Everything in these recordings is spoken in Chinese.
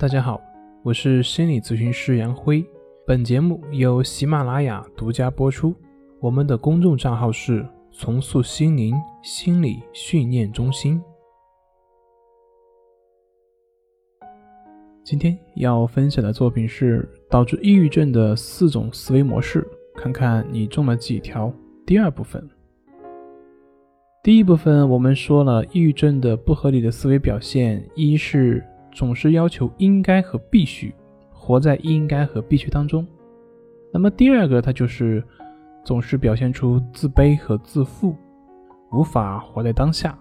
大家好，我是心理咨询师杨辉。本节目由喜马拉雅独家播出。我们的公众账号是“重塑心灵心理训练中心”。今天要分享的作品是导致抑郁症的四种思维模式，看看你中了几条。第二部分，第一部分我们说了抑郁症的不合理的思维表现，一是。总是要求应该和必须，活在应该和必须当中。那么第二个，他就是总是表现出自卑和自负，无法活在当下。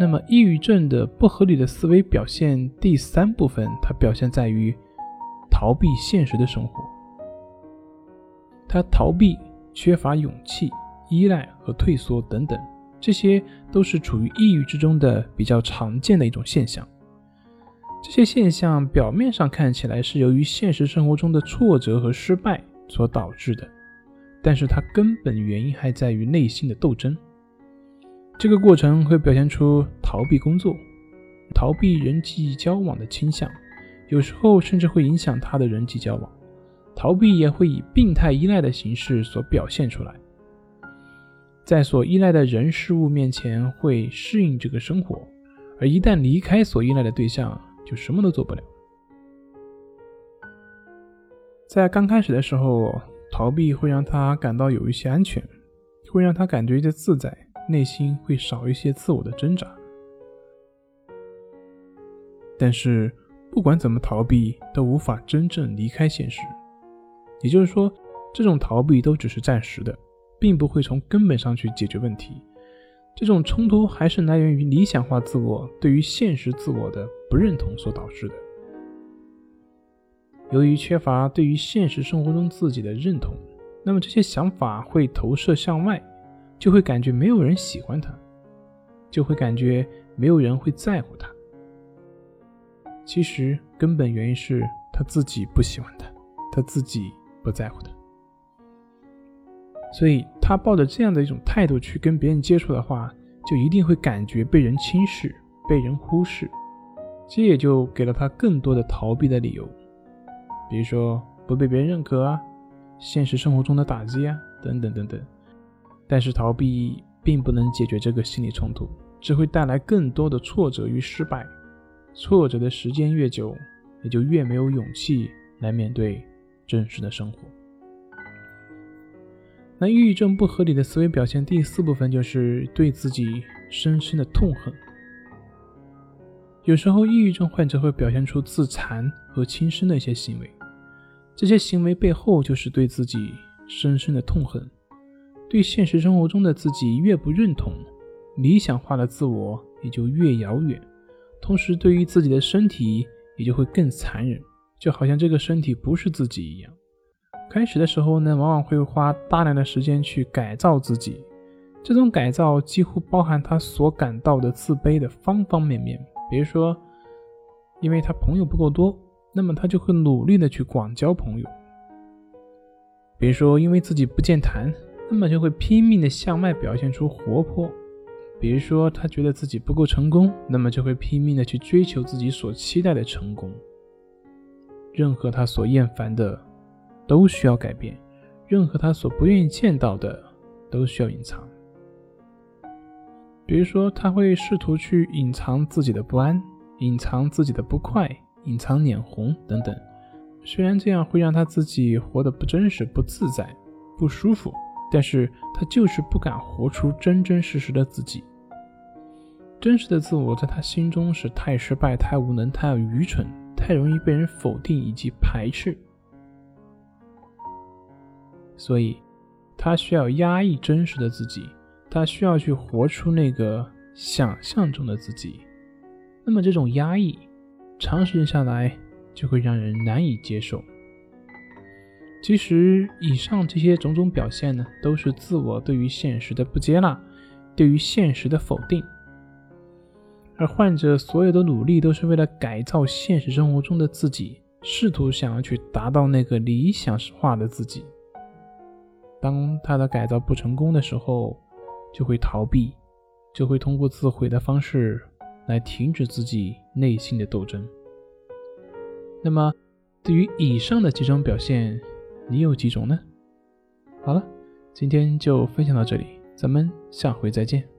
那么抑郁症的不合理的思维表现第三部分，它表现在于逃避现实的生活。他逃避、缺乏勇气、依赖和退缩等等。这些都是处于抑郁之中的比较常见的一种现象。这些现象表面上看起来是由于现实生活中的挫折和失败所导致的，但是它根本原因还在于内心的斗争。这个过程会表现出逃避工作、逃避人际交往的倾向，有时候甚至会影响他的人际交往。逃避也会以病态依赖的形式所表现出来。在所依赖的人事物面前会适应这个生活，而一旦离开所依赖的对象，就什么都做不了。在刚开始的时候，逃避会让他感到有一些安全，会让他感觉一些自在，内心会少一些自我的挣扎。但是，不管怎么逃避，都无法真正离开现实。也就是说，这种逃避都只是暂时的。并不会从根本上去解决问题，这种冲突还是来源于理想化自我对于现实自我的不认同所导致的。由于缺乏对于现实生活中自己的认同，那么这些想法会投射向外，就会感觉没有人喜欢他，就会感觉没有人会在乎他。其实根本原因是他自己不喜欢他，他自己不在乎他。所以，他抱着这样的一种态度去跟别人接触的话，就一定会感觉被人轻视、被人忽视，这也就给了他更多的逃避的理由，比如说不被别人认可啊，现实生活中的打击啊，等等等等。但是，逃避并不能解决这个心理冲突，只会带来更多的挫折与失败。挫折的时间越久，也就越没有勇气来面对真实的生活。那抑郁症不合理的思维表现第四部分就是对自己深深的痛恨。有时候，抑郁症患者会表现出自残和轻生的一些行为，这些行为背后就是对自己深深的痛恨，对现实生活中的自己越不认同，理想化的自我也就越遥远，同时对于自己的身体也就会更残忍，就好像这个身体不是自己一样。开始的时候呢，往往会花大量的时间去改造自己，这种改造几乎包含他所感到的自卑的方方面面。比如说，因为他朋友不够多，那么他就会努力的去广交朋友；比如说，因为自己不健谈，那么就会拼命的向外表现出活泼；比如说，他觉得自己不够成功，那么就会拼命的去追求自己所期待的成功。任何他所厌烦的。都需要改变，任何他所不愿意见到的都需要隐藏。比如说，他会试图去隐藏自己的不安，隐藏自己的不快，隐藏脸红等等。虽然这样会让他自己活得不真实、不自在、不舒服，但是他就是不敢活出真真实实的自己。真实的自我在他心中是太失败、太无能、太愚蠢、太容易被人否定以及排斥。所以，他需要压抑真实的自己，他需要去活出那个想象中的自己。那么，这种压抑长时间下来，就会让人难以接受。其实，以上这些种种表现呢，都是自我对于现实的不接纳，对于现实的否定。而患者所有的努力，都是为了改造现实生活中的自己，试图想要去达到那个理想化的自己。当他的改造不成功的时候，就会逃避，就会通过自毁的方式来停止自己内心的斗争。那么，对于以上的几种表现，你有几种呢？好了，今天就分享到这里，咱们下回再见。